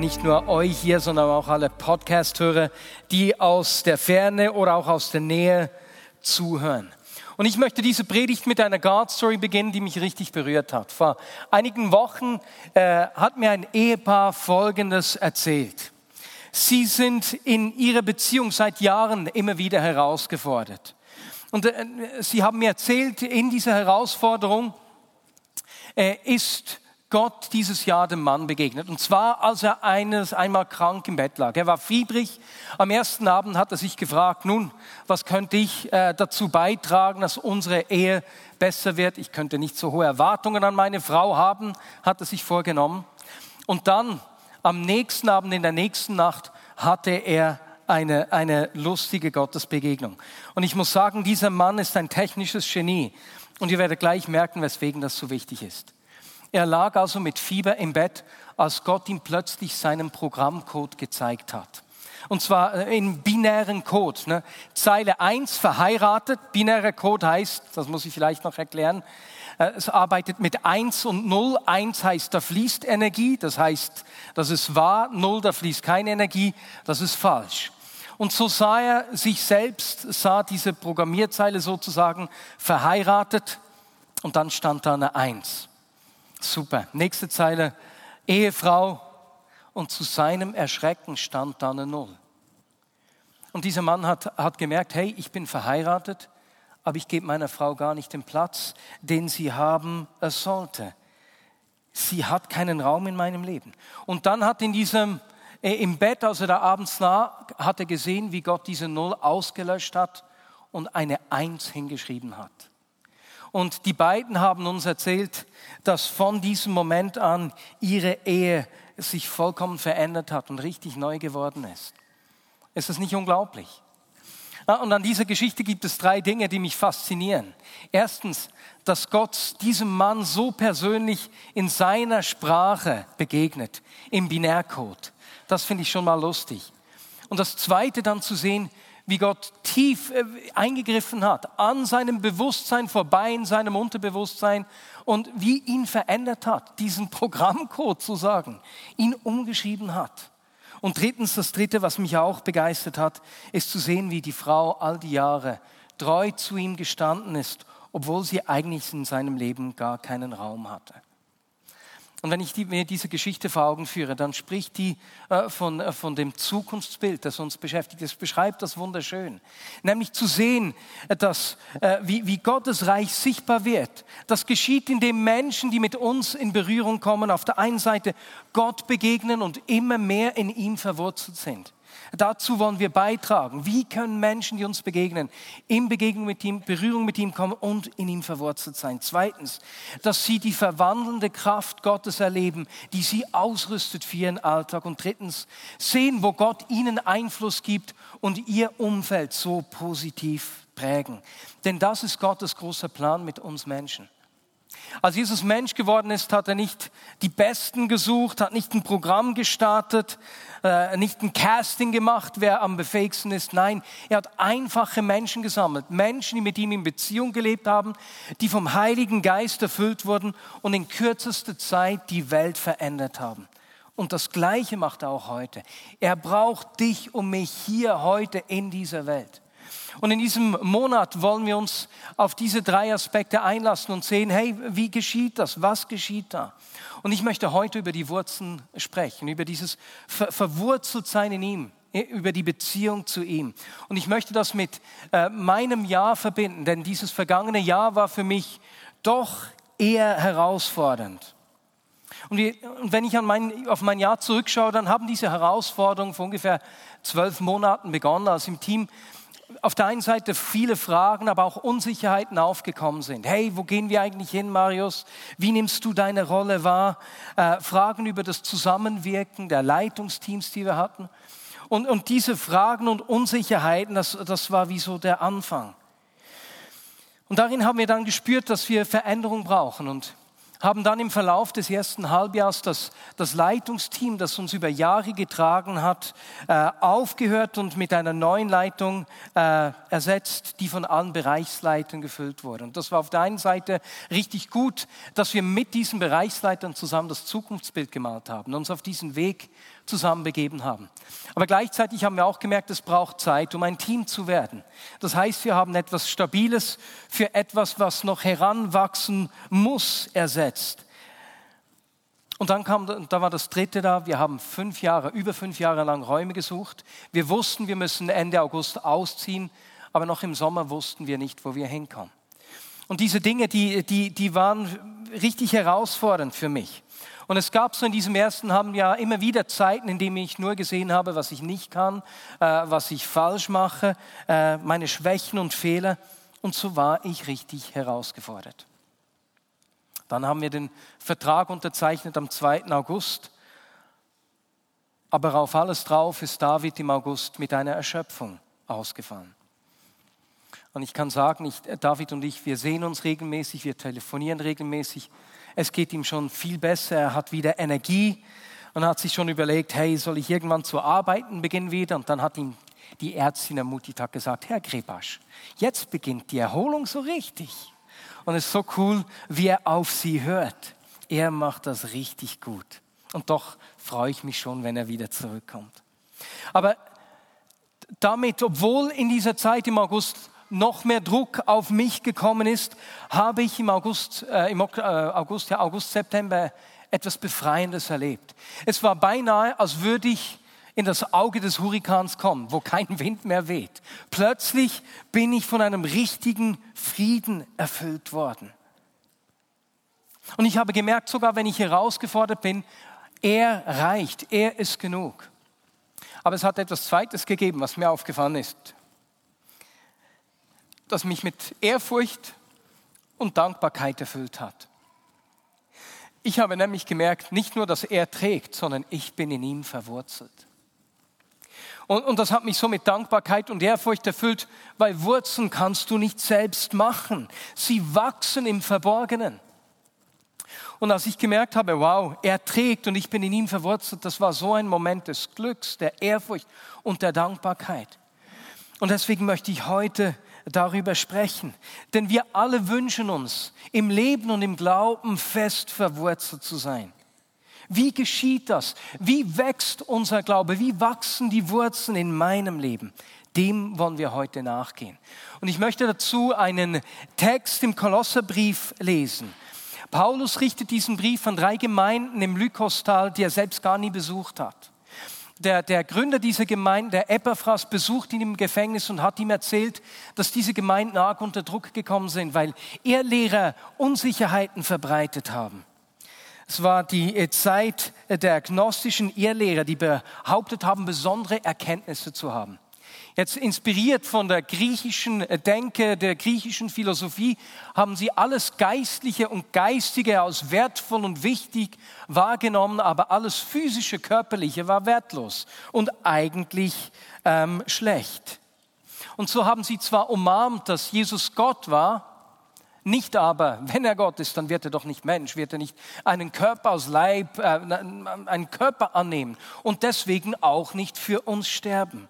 nicht nur euch hier, sondern auch alle Podcast-Hörer, die aus der Ferne oder auch aus der Nähe zuhören. Und ich möchte diese Predigt mit einer God-Story beginnen, die mich richtig berührt hat. Vor einigen Wochen äh, hat mir ein Ehepaar Folgendes erzählt. Sie sind in ihrer Beziehung seit Jahren immer wieder herausgefordert. Und äh, sie haben mir erzählt, in dieser Herausforderung äh, ist Gott dieses Jahr dem Mann begegnet. Und zwar, als er eines einmal krank im Bett lag. Er war fiebrig. Am ersten Abend hat er sich gefragt, nun, was könnte ich äh, dazu beitragen, dass unsere Ehe besser wird? Ich könnte nicht so hohe Erwartungen an meine Frau haben, hat er sich vorgenommen. Und dann am nächsten Abend, in der nächsten Nacht, hatte er eine, eine lustige Gottesbegegnung. Und ich muss sagen, dieser Mann ist ein technisches Genie. Und ihr werdet gleich merken, weswegen das so wichtig ist. Er lag also mit Fieber im Bett, als Gott ihm plötzlich seinen Programmcode gezeigt hat. Und zwar äh, in binären Code. Ne? Zeile 1 verheiratet. Binärer Code heißt, das muss ich vielleicht noch erklären, äh, es arbeitet mit 1 und 0. 1 heißt, da fließt Energie, das heißt, das ist wahr. 0, da fließt keine Energie, das ist falsch. Und so sah er sich selbst, sah diese Programmierzeile sozusagen verheiratet und dann stand da eine 1. Super. Nächste Zeile, Ehefrau und zu seinem Erschrecken stand da eine 0. Und dieser Mann hat, hat gemerkt, hey, ich bin verheiratet, aber ich gebe meiner Frau gar nicht den Platz, den sie haben sollte. Sie hat keinen Raum in meinem Leben. Und dann hat in diesem, äh, im Bett, als er da abends nah, hat er gesehen, wie Gott diese Null ausgelöscht hat und eine Eins hingeschrieben hat. Und die beiden haben uns erzählt, dass von diesem Moment an ihre Ehe sich vollkommen verändert hat und richtig neu geworden ist. Ist das nicht unglaublich? Ah, und an dieser Geschichte gibt es drei Dinge, die mich faszinieren. Erstens, dass Gott diesem Mann so persönlich in seiner Sprache begegnet, im Binärcode. Das finde ich schon mal lustig. Und das Zweite dann zu sehen, wie Gott tief äh, eingegriffen hat, an seinem Bewusstsein vorbei, in seinem Unterbewusstsein und wie ihn verändert hat, diesen Programmcode zu sagen, ihn umgeschrieben hat. Und drittens, das dritte, was mich auch begeistert hat, ist zu sehen, wie die Frau all die Jahre treu zu ihm gestanden ist, obwohl sie eigentlich in seinem Leben gar keinen Raum hatte. Und wenn ich die, mir diese Geschichte vor Augen führe, dann spricht die äh, von, äh, von dem Zukunftsbild, das uns beschäftigt. Es beschreibt das wunderschön. Nämlich zu sehen, äh, dass, äh, wie, wie Gottes Reich sichtbar wird. Das geschieht, indem Menschen, die mit uns in Berührung kommen, auf der einen Seite Gott begegnen und immer mehr in ihm verwurzelt sind. Dazu wollen wir beitragen. Wie können Menschen, die uns begegnen, in Begegnung mit ihm, Berührung mit ihm kommen und in ihm verwurzelt sein? Zweitens, dass sie die verwandelnde Kraft Gottes erleben, die sie ausrüstet für ihren Alltag. Und drittens, sehen, wo Gott ihnen Einfluss gibt und ihr Umfeld so positiv prägen. Denn das ist Gottes großer Plan mit uns Menschen. Als Jesus Mensch geworden ist, hat er nicht die Besten gesucht, hat nicht ein Programm gestartet, äh, nicht ein Casting gemacht, wer am befähigsten ist. Nein, er hat einfache Menschen gesammelt. Menschen, die mit ihm in Beziehung gelebt haben, die vom Heiligen Geist erfüllt wurden und in kürzester Zeit die Welt verändert haben. Und das Gleiche macht er auch heute. Er braucht dich und mich hier heute in dieser Welt. Und in diesem Monat wollen wir uns auf diese drei Aspekte einlassen und sehen, hey, wie geschieht das? Was geschieht da? Und ich möchte heute über die Wurzeln sprechen, über dieses Ver Verwurzeltsein in ihm, über die Beziehung zu ihm. Und ich möchte das mit äh, meinem Jahr verbinden, denn dieses vergangene Jahr war für mich doch eher herausfordernd. Und, wenn ich mein, auf mein Jahr zurückschaue, dann haben diese Herausforderungen vor ungefähr zwölf Monaten begonnen, als im Team auf der einen Seite viele Fragen, aber auch Unsicherheiten aufgekommen sind. Hey, wo gehen wir eigentlich hin, Marius? Wie nimmst du deine Rolle wahr? Äh, Fragen über das Zusammenwirken der Leitungsteams, die wir hatten. Und, und diese Fragen und Unsicherheiten, das, das war wie so der Anfang. Und darin haben wir dann gespürt, dass wir Veränderung brauchen. Und haben dann im Verlauf des ersten Halbjahres das, das Leitungsteam, das uns über Jahre getragen hat, äh, aufgehört und mit einer neuen Leitung äh, ersetzt, die von allen Bereichsleitern gefüllt wurde. Und das war auf der einen Seite richtig gut, dass wir mit diesen Bereichsleitern zusammen das Zukunftsbild gemalt haben, uns auf diesen Weg zusammen begeben haben. Aber gleichzeitig haben wir auch gemerkt, es braucht Zeit, um ein Team zu werden. Das heißt, wir haben etwas Stabiles für etwas, was noch heranwachsen muss, ersetzt. Und dann kam, da war das dritte da. Wir haben fünf Jahre, über fünf Jahre lang Räume gesucht. Wir wussten, wir müssen Ende August ausziehen, aber noch im Sommer wussten wir nicht, wo wir hinkommen. Und diese Dinge, die, die, die waren richtig herausfordernd für mich. Und es gab so in diesem ersten halben Jahr immer wieder Zeiten, in denen ich nur gesehen habe, was ich nicht kann, äh, was ich falsch mache, äh, meine Schwächen und Fehler. Und so war ich richtig herausgefordert. Dann haben wir den Vertrag unterzeichnet am 2. August. Aber auf alles drauf ist David im August mit einer Erschöpfung ausgefallen. Und ich kann sagen, ich, David und ich, wir sehen uns regelmäßig, wir telefonieren regelmäßig es geht ihm schon viel besser, er hat wieder Energie und hat sich schon überlegt, hey, soll ich irgendwann zu arbeiten beginnen wieder? Und dann hat ihm die Ärztin am Mutitag gesagt, Herr Grebasch, jetzt beginnt die Erholung so richtig. Und es ist so cool, wie er auf sie hört. Er macht das richtig gut. Und doch freue ich mich schon, wenn er wieder zurückkommt. Aber damit, obwohl in dieser Zeit im August noch mehr Druck auf mich gekommen ist, habe ich im August, äh, im äh, August, ja, August, September etwas Befreiendes erlebt. Es war beinahe, als würde ich in das Auge des Hurrikans kommen, wo kein Wind mehr weht. Plötzlich bin ich von einem richtigen Frieden erfüllt worden. Und ich habe gemerkt, sogar wenn ich herausgefordert bin, er reicht, er ist genug. Aber es hat etwas Zweites gegeben, was mir aufgefallen ist das mich mit Ehrfurcht und Dankbarkeit erfüllt hat. Ich habe nämlich gemerkt, nicht nur, dass er trägt, sondern ich bin in ihm verwurzelt. Und, und, das hat mich so mit Dankbarkeit und Ehrfurcht erfüllt, weil Wurzeln kannst du nicht selbst machen. Sie wachsen im Verborgenen. Und als ich gemerkt habe, wow, er trägt und ich bin in ihm verwurzelt, das war so ein Moment des Glücks, der Ehrfurcht und der Dankbarkeit. Und deswegen möchte ich heute darüber sprechen. Denn wir alle wünschen uns, im Leben und im Glauben fest verwurzelt zu sein. Wie geschieht das? Wie wächst unser Glaube? Wie wachsen die Wurzeln in meinem Leben? Dem wollen wir heute nachgehen. Und ich möchte dazu einen Text im Kolosserbrief lesen. Paulus richtet diesen Brief an drei Gemeinden im Lykostal, die er selbst gar nie besucht hat der, der Gründer dieser Gemeinde, der Epaphras, besucht ihn im Gefängnis und hat ihm erzählt, dass diese Gemeinden arg unter Druck gekommen sind, weil Irrlehrer Unsicherheiten verbreitet haben. Es war die äh, Zeit der gnostischen Irrlehrer, die behauptet haben, besondere Erkenntnisse zu haben. Jetzt inspiriert von der griechischen Denke, der griechischen Philosophie, haben sie alles Geistliche und Geistige als wertvoll und wichtig wahrgenommen, aber alles physische, körperliche war wertlos und eigentlich ähm, schlecht. Und so haben sie zwar umarmt, dass Jesus Gott war, nicht aber, wenn er Gott ist, dann wird er doch nicht Mensch, wird er nicht einen Körper aus Leib, äh, einen Körper annehmen und deswegen auch nicht für uns sterben.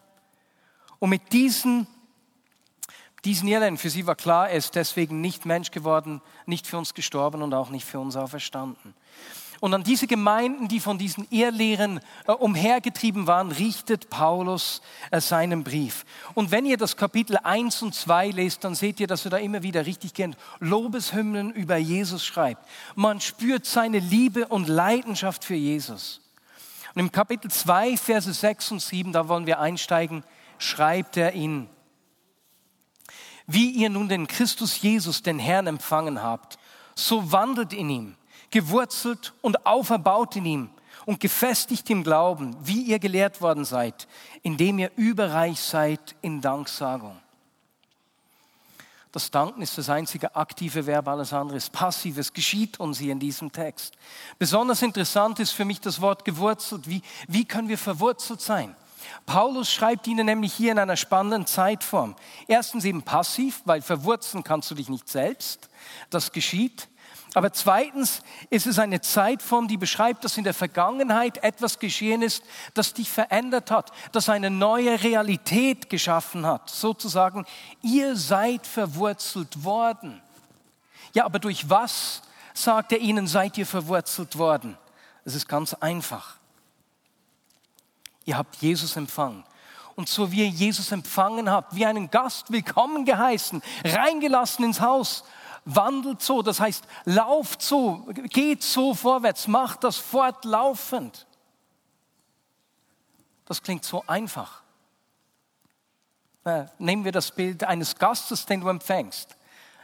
Und mit diesen, diesen Irrländern, für sie war klar, er ist deswegen nicht Mensch geworden, nicht für uns gestorben und auch nicht für uns auferstanden. Und an diese Gemeinden, die von diesen Irrlehren äh, umhergetrieben waren, richtet Paulus äh, seinen Brief. Und wenn ihr das Kapitel 1 und 2 lest, dann seht ihr, dass er da immer wieder richtig gern Lobeshymnen über Jesus schreibt. Man spürt seine Liebe und Leidenschaft für Jesus. Und im Kapitel 2, Verse 6 und 7, da wollen wir einsteigen, schreibt er ihnen, wie ihr nun den Christus Jesus, den Herrn, empfangen habt, so wandelt in ihm, gewurzelt und auferbaut in ihm und gefestigt im Glauben, wie ihr gelehrt worden seid, indem ihr überreich seid in Danksagung. Das Danken ist das einzige aktive Verb, alles andere ist passiv. Es geschieht uns hier in diesem Text. Besonders interessant ist für mich das Wort gewurzelt. Wie, wie können wir verwurzelt sein? Paulus schreibt ihnen nämlich hier in einer spannenden Zeitform. Erstens eben passiv, weil verwurzeln kannst du dich nicht selbst. Das geschieht. Aber zweitens ist es eine Zeitform, die beschreibt, dass in der Vergangenheit etwas geschehen ist, das dich verändert hat, das eine neue Realität geschaffen hat. Sozusagen, ihr seid verwurzelt worden. Ja, aber durch was, sagt er ihnen, seid ihr verwurzelt worden? Es ist ganz einfach. Ihr habt Jesus empfangen. Und so wie ihr Jesus empfangen habt, wie einen Gast willkommen geheißen, reingelassen ins Haus, wandelt so, das heißt, lauft so, geht so vorwärts, macht das fortlaufend. Das klingt so einfach. Nehmen wir das Bild eines Gastes, den du empfängst.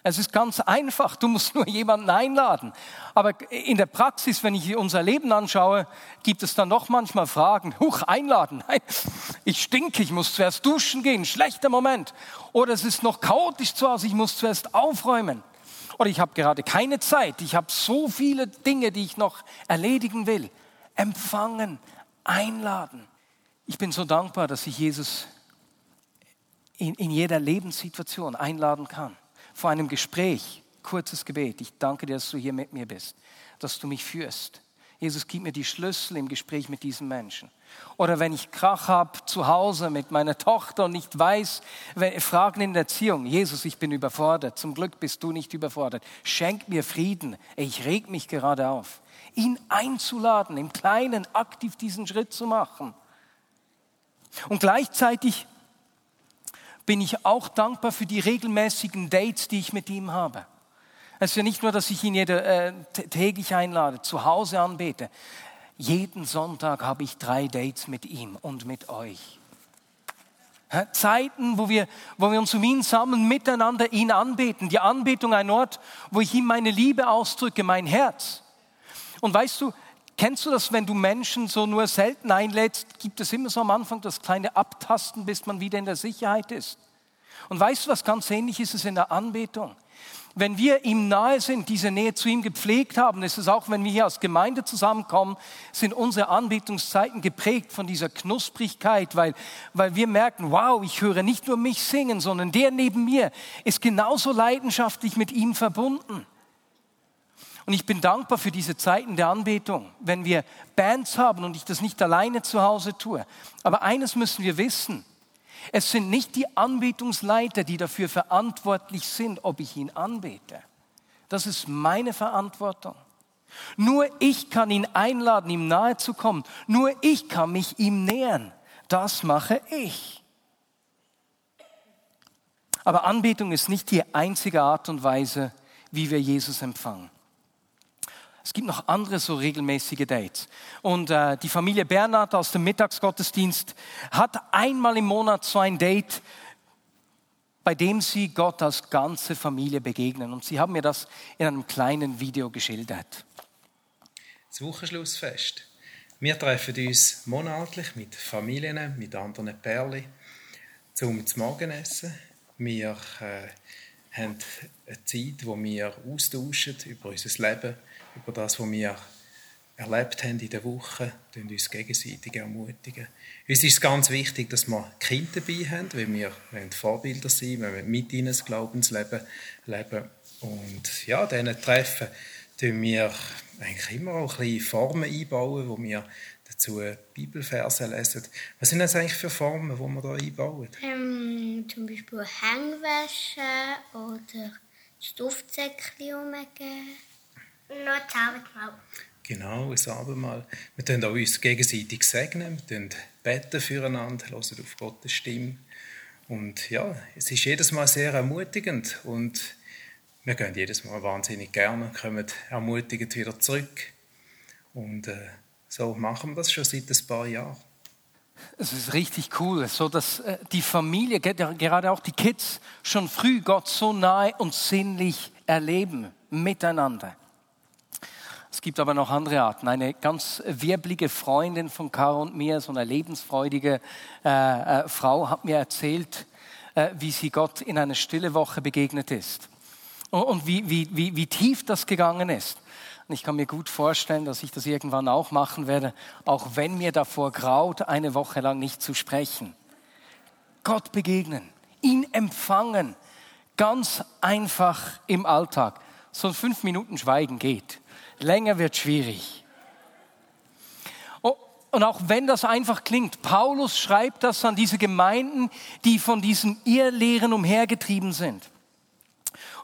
Es ist ganz einfach, du musst nur jemanden einladen. Aber in der Praxis, wenn ich unser Leben anschaue, gibt es dann doch manchmal Fragen. Huch, einladen. Nein, ich stinke, ich muss zuerst duschen gehen, schlechter Moment. Oder es ist noch chaotisch zu Hause, ich muss zuerst aufräumen. Oder ich habe gerade keine Zeit, ich habe so viele Dinge, die ich noch erledigen will. Empfangen, einladen. Ich bin so dankbar, dass ich Jesus in, in jeder Lebenssituation einladen kann. Vor einem Gespräch, kurzes Gebet. Ich danke dir, dass du hier mit mir bist, dass du mich führst. Jesus, gib mir die Schlüssel im Gespräch mit diesem Menschen. Oder wenn ich Krach habe zu Hause mit meiner Tochter und nicht weiß, Fragen in der Erziehung. Jesus, ich bin überfordert. Zum Glück bist du nicht überfordert. Schenk mir Frieden. Ich reg mich gerade auf. Ihn einzuladen, im Kleinen aktiv diesen Schritt zu machen. Und gleichzeitig bin ich auch dankbar für die regelmäßigen Dates, die ich mit ihm habe. Es ist ja nicht nur, dass ich ihn jede, äh, täglich einlade, zu Hause anbete. Jeden Sonntag habe ich drei Dates mit ihm und mit euch. Zeiten, wo wir, wo wir uns um ihn sammeln, miteinander ihn anbeten. Die Anbetung ein Ort, wo ich ihm meine Liebe ausdrücke, mein Herz. Und weißt du, kennst du das, wenn du Menschen so nur selten einlädst, gibt es immer so am Anfang das kleine Abtasten, bis man wieder in der Sicherheit ist. Und weißt du, was ganz ähnlich ist es in der Anbetung? wenn wir ihm nahe sind, diese Nähe zu ihm gepflegt haben, ist es auch, wenn wir hier als Gemeinde zusammenkommen, sind unsere Anbetungszeiten geprägt von dieser Knusprigkeit, weil, weil wir merken, wow, ich höre nicht nur mich singen, sondern der neben mir ist genauso leidenschaftlich mit ihm verbunden. Und ich bin dankbar für diese Zeiten der Anbetung, wenn wir Bands haben und ich das nicht alleine zu Hause tue. Aber eines müssen wir wissen, es sind nicht die Anbetungsleiter, die dafür verantwortlich sind, ob ich ihn anbete. Das ist meine Verantwortung. Nur ich kann ihn einladen, ihm nahe zu kommen. Nur ich kann mich ihm nähern. Das mache ich. Aber Anbetung ist nicht die einzige Art und Weise, wie wir Jesus empfangen. Es gibt noch andere so regelmäßige Dates. Und äh, die Familie Bernhard aus dem Mittagsgottesdienst hat einmal im Monat so ein Date, bei dem sie Gott als ganze Familie begegnen. Und sie haben mir das in einem kleinen Video geschildert. Das Wochenschlussfest. Wir treffen uns monatlich mit Familien, mit anderen Perlen zum Morgenessen. Wir äh, haben eine Zeit, wo wir austauschen über unser Leben, über das, was wir erlebt haben in der Woche, und uns gegenseitig ermutigen. Uns ist ganz wichtig, dass wir Kinder dabei haben, weil wir wollen Vorbilder sein, wir wollen mit ihnen das Glaubensleben leben. Und ja, diesen Treffen tun wir eigentlich immer auch ein bisschen Formen einbauen, wo wir dazu Bibelverse lesen. Was sind das eigentlich für Formen, die wir da einbauen? Ähm, zum Beispiel Hängwäsche oder Stoffsäckchen umgeben. Noch das Abendmahl. Genau, ein Abendmahl. Wir können auch uns gegenseitig segnen, wir können beten füreinander, hören auf Gottes Stimme. Und ja, es ist jedes Mal sehr ermutigend und wir gehen jedes Mal wahnsinnig gerne, kommen ermutigend wieder zurück. Und äh, so machen wir das schon seit ein paar Jahren. Es ist richtig cool, so dass äh, die Familie, gerade auch die Kids, schon früh Gott so nahe und sinnlich erleben miteinander. Es gibt aber noch andere Arten. Eine ganz wirblige Freundin von Caro und mir, so eine lebensfreudige äh, äh, Frau, hat mir erzählt, äh, wie sie Gott in einer stille Woche begegnet ist und wie, wie, wie, wie tief das gegangen ist. Und ich kann mir gut vorstellen, dass ich das irgendwann auch machen werde, auch wenn mir davor graut, eine Woche lang nicht zu sprechen. Gott begegnen, ihn empfangen, ganz einfach im Alltag. So fünf Minuten Schweigen geht. Länger wird schwierig. Oh, und auch wenn das einfach klingt, Paulus schreibt das an diese Gemeinden, die von diesen Irrlehren umhergetrieben sind.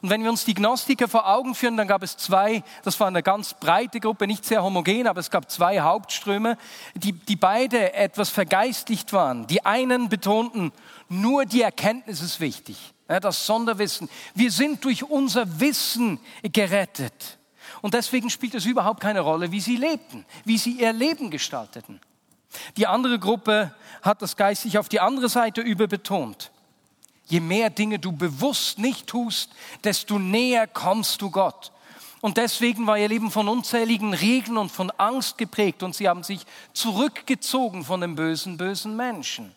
Und wenn wir uns die Gnostiker vor Augen führen, dann gab es zwei, das war eine ganz breite Gruppe, nicht sehr homogen, aber es gab zwei Hauptströme, die, die beide etwas vergeistigt waren. Die einen betonten, nur die Erkenntnis ist wichtig, das Sonderwissen. Wir sind durch unser Wissen gerettet. Und deswegen spielt es überhaupt keine Rolle, wie sie lebten, wie sie ihr Leben gestalteten. Die andere Gruppe hat das geistig auf die andere Seite überbetont. Je mehr Dinge du bewusst nicht tust, desto näher kommst du Gott. Und deswegen war ihr Leben von unzähligen Regeln und von Angst geprägt und sie haben sich zurückgezogen von den bösen, bösen Menschen.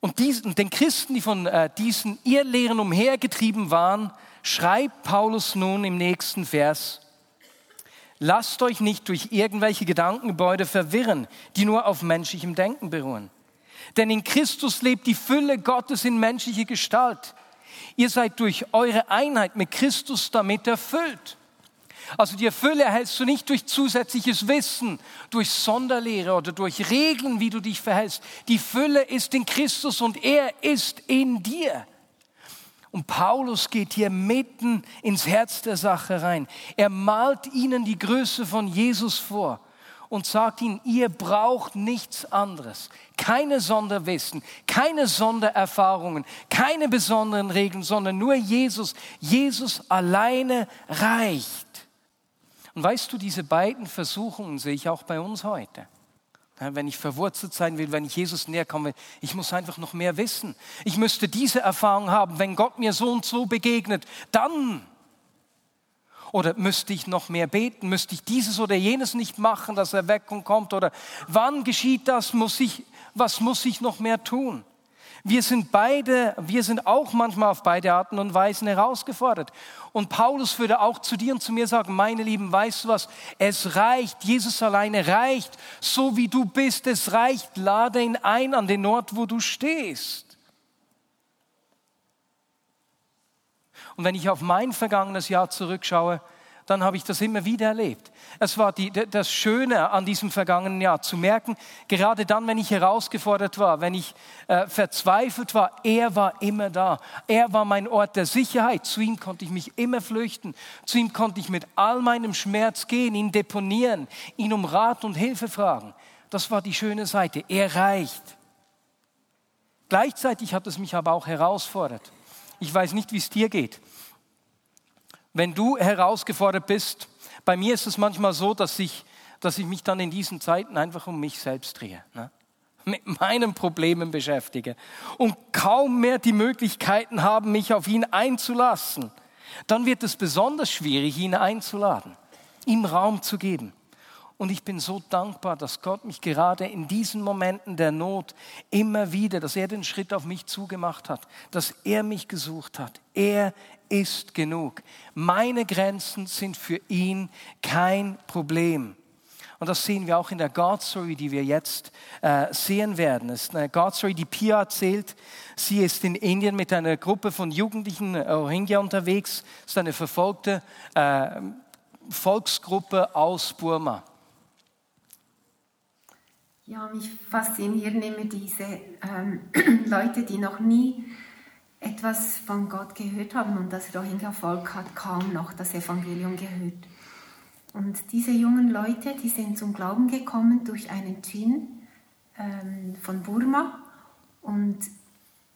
Und diesen, den Christen, die von äh, diesen Irrlehren umhergetrieben waren, schreibt Paulus nun im nächsten Vers, lasst euch nicht durch irgendwelche Gedankengebäude verwirren, die nur auf menschlichem Denken beruhen. Denn in Christus lebt die Fülle Gottes in menschlicher Gestalt. Ihr seid durch eure Einheit mit Christus damit erfüllt. Also die Fülle erhältst du nicht durch zusätzliches Wissen, durch Sonderlehre oder durch Regeln, wie du dich verhältst. Die Fülle ist in Christus und er ist in dir. Und Paulus geht hier mitten ins Herz der Sache rein. Er malt ihnen die Größe von Jesus vor und sagt ihnen, ihr braucht nichts anderes. Keine Sonderwissen, keine Sondererfahrungen, keine besonderen Regeln, sondern nur Jesus. Jesus alleine reicht. Und weißt du, diese beiden Versuchungen sehe ich auch bei uns heute. Wenn ich verwurzelt sein will, wenn ich Jesus näher kommen will, ich muss einfach noch mehr wissen. Ich müsste diese Erfahrung haben, wenn Gott mir so und so begegnet, dann oder müsste ich noch mehr beten? Müsste ich dieses oder jenes nicht machen, dass Erweckung kommt? Oder wann geschieht das? Muss ich, was muss ich noch mehr tun? Wir sind beide, wir sind auch manchmal auf beide Arten und Weisen herausgefordert. Und Paulus würde auch zu dir und zu mir sagen, meine Lieben, weißt du was? Es reicht, Jesus alleine reicht, so wie du bist, es reicht, lade ihn ein an den Ort, wo du stehst. Und wenn ich auf mein vergangenes Jahr zurückschaue, dann habe ich das immer wieder erlebt. Es war die, das Schöne an diesem vergangenen Jahr, zu merken, gerade dann, wenn ich herausgefordert war, wenn ich äh, verzweifelt war, er war immer da. Er war mein Ort der Sicherheit. Zu ihm konnte ich mich immer flüchten. Zu ihm konnte ich mit all meinem Schmerz gehen, ihn deponieren, ihn um Rat und Hilfe fragen. Das war die schöne Seite. Er reicht. Gleichzeitig hat es mich aber auch herausfordert. Ich weiß nicht, wie es dir geht. Wenn du herausgefordert bist, bei mir ist es manchmal so, dass ich, dass ich mich dann in diesen Zeiten einfach um mich selbst drehe. Ne? mit meinen Problemen beschäftige und kaum mehr die Möglichkeiten haben, mich auf ihn einzulassen, dann wird es besonders schwierig, ihn einzuladen, ihm Raum zu geben. Und ich bin so dankbar, dass Gott mich gerade in diesen Momenten der Not immer wieder, dass er den Schritt auf mich zugemacht hat, dass er mich gesucht hat. Er ist genug. Meine Grenzen sind für ihn kein Problem. Und das sehen wir auch in der God Story, die wir jetzt äh, sehen werden. Es ist eine God Story, die Pia erzählt. Sie ist in Indien mit einer Gruppe von Jugendlichen Rohingya unterwegs. Es ist eine verfolgte äh, Volksgruppe aus Burma. Ja, mich faszinieren immer diese ähm, Leute, die noch nie etwas von Gott gehört haben und das Rohingya-Volk hat kaum noch das Evangelium gehört. Und diese jungen Leute, die sind zum Glauben gekommen durch einen Djinn ähm, von Burma. Und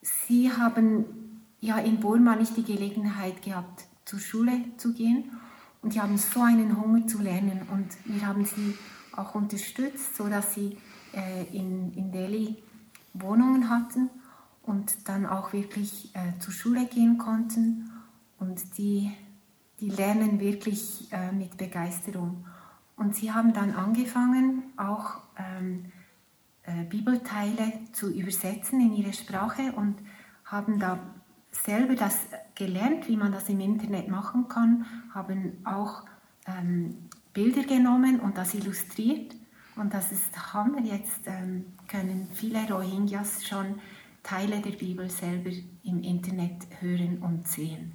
sie haben ja in Burma nicht die Gelegenheit gehabt, zur Schule zu gehen. Und die haben so einen Hunger zu lernen. Und wir haben sie auch unterstützt, sodass sie äh, in, in Delhi Wohnungen hatten und dann auch wirklich äh, zur Schule gehen konnten. Und die, die lernen wirklich äh, mit Begeisterung. Und sie haben dann angefangen, auch ähm, äh, Bibelteile zu übersetzen in ihre Sprache und haben da selber das gelernt, wie man das im Internet machen kann, haben auch ähm, Bilder genommen und das illustriert. Und das ist Hammer. Jetzt ähm, können viele Rohingyas schon Teile der Bibel selber im Internet hören und sehen.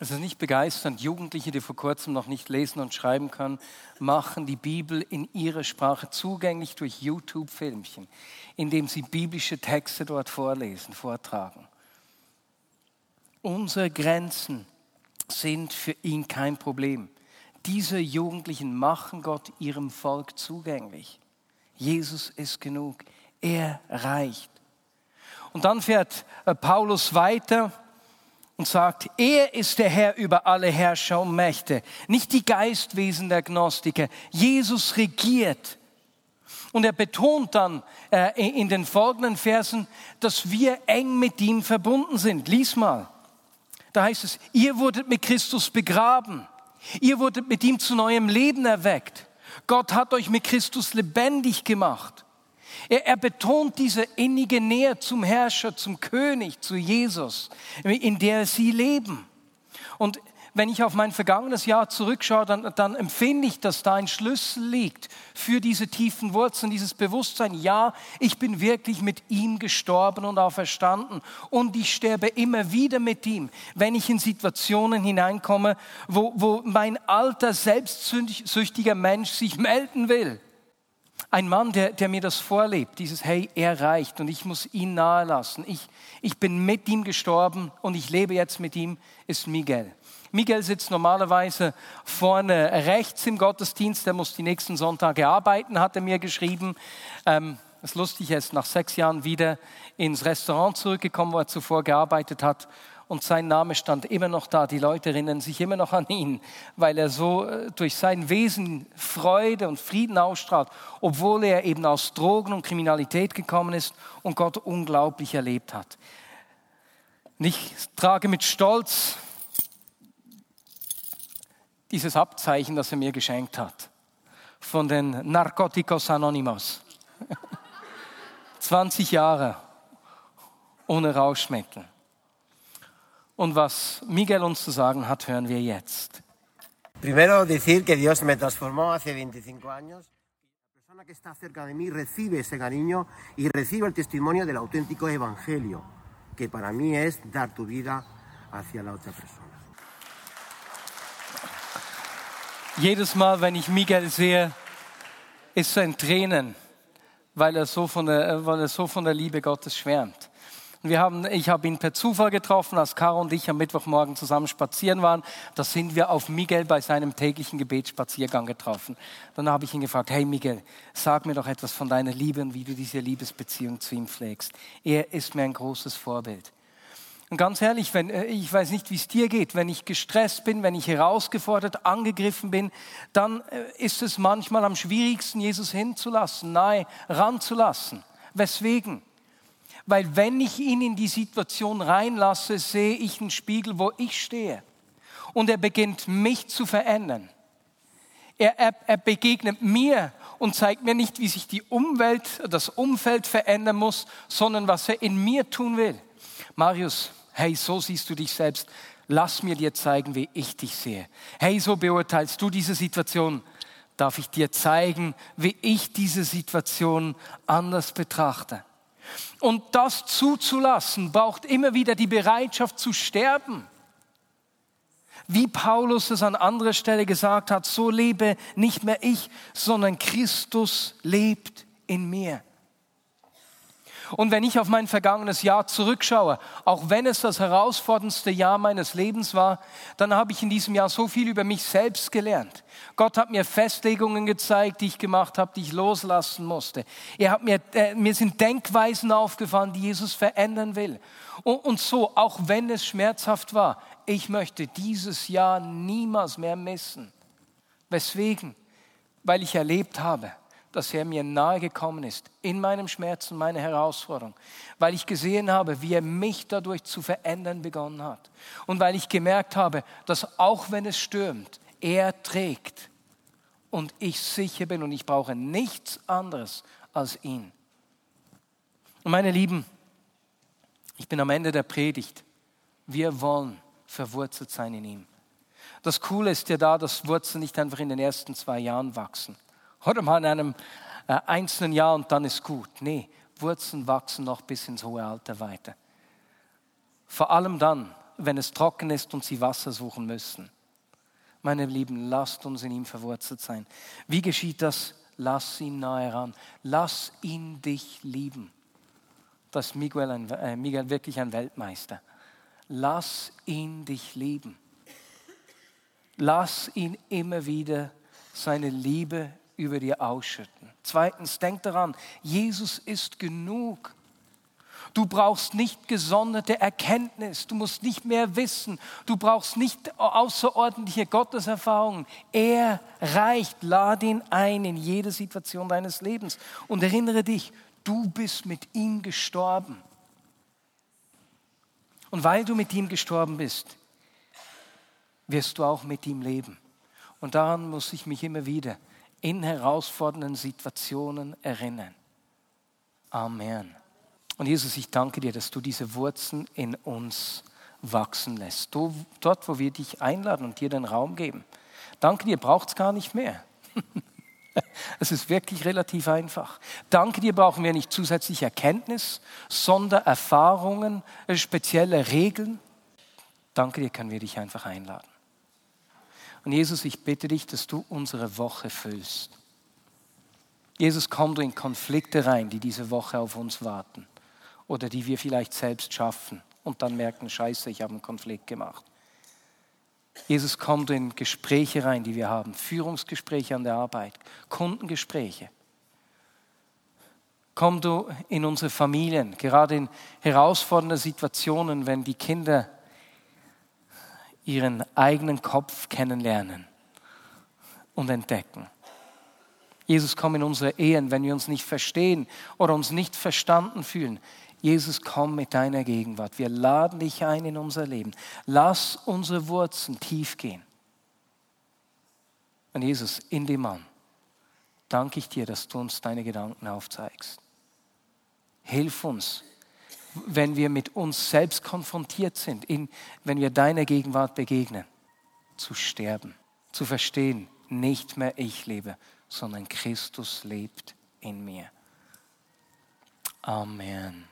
Es ist nicht begeisternd. Jugendliche, die vor kurzem noch nicht lesen und schreiben können, machen die Bibel in ihrer Sprache zugänglich durch YouTube-Filmchen, indem sie biblische Texte dort vorlesen, vortragen. Unsere Grenzen sind für ihn kein Problem. Diese Jugendlichen machen Gott ihrem Volk zugänglich. Jesus ist genug. Er reicht. Und dann fährt äh, Paulus weiter und sagt, er ist der Herr über alle Herrscher und Mächte, nicht die Geistwesen der Gnostiker. Jesus regiert. Und er betont dann äh, in den folgenden Versen, dass wir eng mit ihm verbunden sind. Lies mal. Da heißt es, ihr wurdet mit Christus begraben. Ihr wurdet mit ihm zu neuem Leben erweckt. Gott hat euch mit Christus lebendig gemacht. Er, er betont diese innige Nähe zum Herrscher, zum König, zu Jesus, in der sie leben. Und wenn ich auf mein vergangenes Jahr zurückschaue, dann, dann, empfinde ich, dass da ein Schlüssel liegt für diese tiefen Wurzeln, dieses Bewusstsein, ja, ich bin wirklich mit ihm gestorben und auferstanden und ich sterbe immer wieder mit ihm, wenn ich in Situationen hineinkomme, wo, wo mein alter, selbstsüchtiger Mensch sich melden will. Ein Mann, der, der mir das vorlebt, dieses Hey, er reicht und ich muss ihn nahe lassen. Ich, ich bin mit ihm gestorben und ich lebe jetzt mit ihm, ist Miguel. Miguel sitzt normalerweise vorne rechts im Gottesdienst, der muss die nächsten Sonntage arbeiten, hat er mir geschrieben. Ähm, das Lustige ist, nach sechs Jahren wieder ins Restaurant zurückgekommen, wo er zuvor gearbeitet hat und sein Name stand immer noch da. Die Leute erinnern sich immer noch an ihn, weil er so äh, durch sein Wesen Freude und Frieden ausstrahlt, obwohl er eben aus Drogen und Kriminalität gekommen ist und Gott unglaublich erlebt hat. Und ich trage mit Stolz dieses Abzeichen, das er mir geschenkt hat, von den Narcoticos Anonymous. 20 Jahre ohne Rauschmittel. Und was Miguel uns zu sagen hat, hören wir jetzt. Primero decir que Dios me transformó hace 25 años. La persona que está cerca de mí recibe ese cariño y recibe el testimonio del auténtico evangelio, que para mí es dar tu vida hacia la otra persona. Jedes Mal, wenn ich Miguel sehe, ist er in Tränen, weil er so von der, weil er so von der Liebe Gottes schwärmt. Wir haben, ich habe ihn per Zufall getroffen, als Caro und ich am Mittwochmorgen zusammen spazieren waren. Da sind wir auf Miguel bei seinem täglichen Gebetsspaziergang getroffen. Dann habe ich ihn gefragt, hey Miguel, sag mir doch etwas von deiner Liebe und wie du diese Liebesbeziehung zu ihm pflegst. Er ist mir ein großes Vorbild. Und ganz ehrlich, wenn, äh, ich weiß nicht, wie es dir geht, wenn ich gestresst bin, wenn ich herausgefordert, angegriffen bin, dann äh, ist es manchmal am schwierigsten, Jesus hinzulassen, nahe ranzulassen. Weswegen? Weil wenn ich ihn in die Situation reinlasse, sehe ich einen Spiegel, wo ich stehe. Und er beginnt mich zu verändern. Er, er, er begegnet mir und zeigt mir nicht, wie sich die Umwelt, das Umfeld verändern muss, sondern was er in mir tun will. Marius, hey, so siehst du dich selbst. Lass mir dir zeigen, wie ich dich sehe. Hey, so beurteilst du diese Situation. Darf ich dir zeigen, wie ich diese Situation anders betrachte? Und das zuzulassen, braucht immer wieder die Bereitschaft zu sterben. Wie Paulus es an anderer Stelle gesagt hat, so lebe nicht mehr ich, sondern Christus lebt in mir. Und wenn ich auf mein vergangenes Jahr zurückschaue, auch wenn es das herausforderndste Jahr meines Lebens war, dann habe ich in diesem Jahr so viel über mich selbst gelernt. Gott hat mir Festlegungen gezeigt, die ich gemacht habe, die ich loslassen musste. Er hat mir, äh, mir sind Denkweisen aufgefallen, die Jesus verändern will. Und, und so, auch wenn es schmerzhaft war, ich möchte dieses Jahr niemals mehr missen. Weswegen? Weil ich erlebt habe, dass er mir nahe gekommen ist in meinem Schmerz und meiner Herausforderung, weil ich gesehen habe, wie er mich dadurch zu verändern begonnen hat und weil ich gemerkt habe, dass auch wenn es stürmt, er trägt und ich sicher bin und ich brauche nichts anderes als ihn. Und meine Lieben, Ich bin am Ende der Predigt. Wir wollen verwurzelt sein in ihm. Das Coole ist ja da, dass Wurzeln nicht einfach in den ersten zwei Jahren wachsen. Oder mal in einem äh, einzelnen Jahr und dann ist gut. Nee, Wurzeln wachsen noch bis ins hohe Alter weiter. Vor allem dann, wenn es trocken ist und sie Wasser suchen müssen. Meine Lieben, lasst uns in ihm verwurzelt sein. Wie geschieht das? Lass ihn nahe ran. Lass ihn dich lieben. Das ist Miguel, ein, äh, Miguel wirklich ein Weltmeister. Lass ihn dich lieben. Lass ihn immer wieder seine Liebe über dir ausschütten. Zweitens, denk daran, Jesus ist genug. Du brauchst nicht gesonderte Erkenntnis, du musst nicht mehr wissen, du brauchst nicht außerordentliche Gotteserfahrungen. Er reicht, lade ihn ein in jede Situation deines Lebens und erinnere dich, du bist mit ihm gestorben. Und weil du mit ihm gestorben bist, wirst du auch mit ihm leben. Und daran muss ich mich immer wieder in herausfordernden Situationen erinnern. Amen. Und Jesus, ich danke dir, dass du diese Wurzeln in uns wachsen lässt. Du, dort, wo wir dich einladen und dir den Raum geben. Danke dir, braucht es gar nicht mehr. Es ist wirklich relativ einfach. Danke dir brauchen wir nicht zusätzliche Erkenntnis, Sondererfahrungen, spezielle Regeln. Danke dir können wir dich einfach einladen. Und Jesus, ich bitte dich, dass du unsere Woche füllst. Jesus, komm du in Konflikte rein, die diese Woche auf uns warten oder die wir vielleicht selbst schaffen und dann merken, scheiße, ich habe einen Konflikt gemacht. Jesus, komm du in Gespräche rein, die wir haben, Führungsgespräche an der Arbeit, Kundengespräche. Komm du in unsere Familien, gerade in herausfordernden Situationen, wenn die Kinder ihren eigenen Kopf kennenlernen und entdecken. Jesus, komm in unsere Ehen, wenn wir uns nicht verstehen oder uns nicht verstanden fühlen. Jesus, komm mit deiner Gegenwart. Wir laden dich ein in unser Leben. Lass unsere Wurzeln tief gehen. Und Jesus, in dem Mann, danke ich dir, dass du uns deine Gedanken aufzeigst. Hilf uns, wenn wir mit uns selbst konfrontiert sind, in, wenn wir deiner Gegenwart begegnen, zu sterben, zu verstehen, nicht mehr ich lebe, sondern Christus lebt in mir. Amen.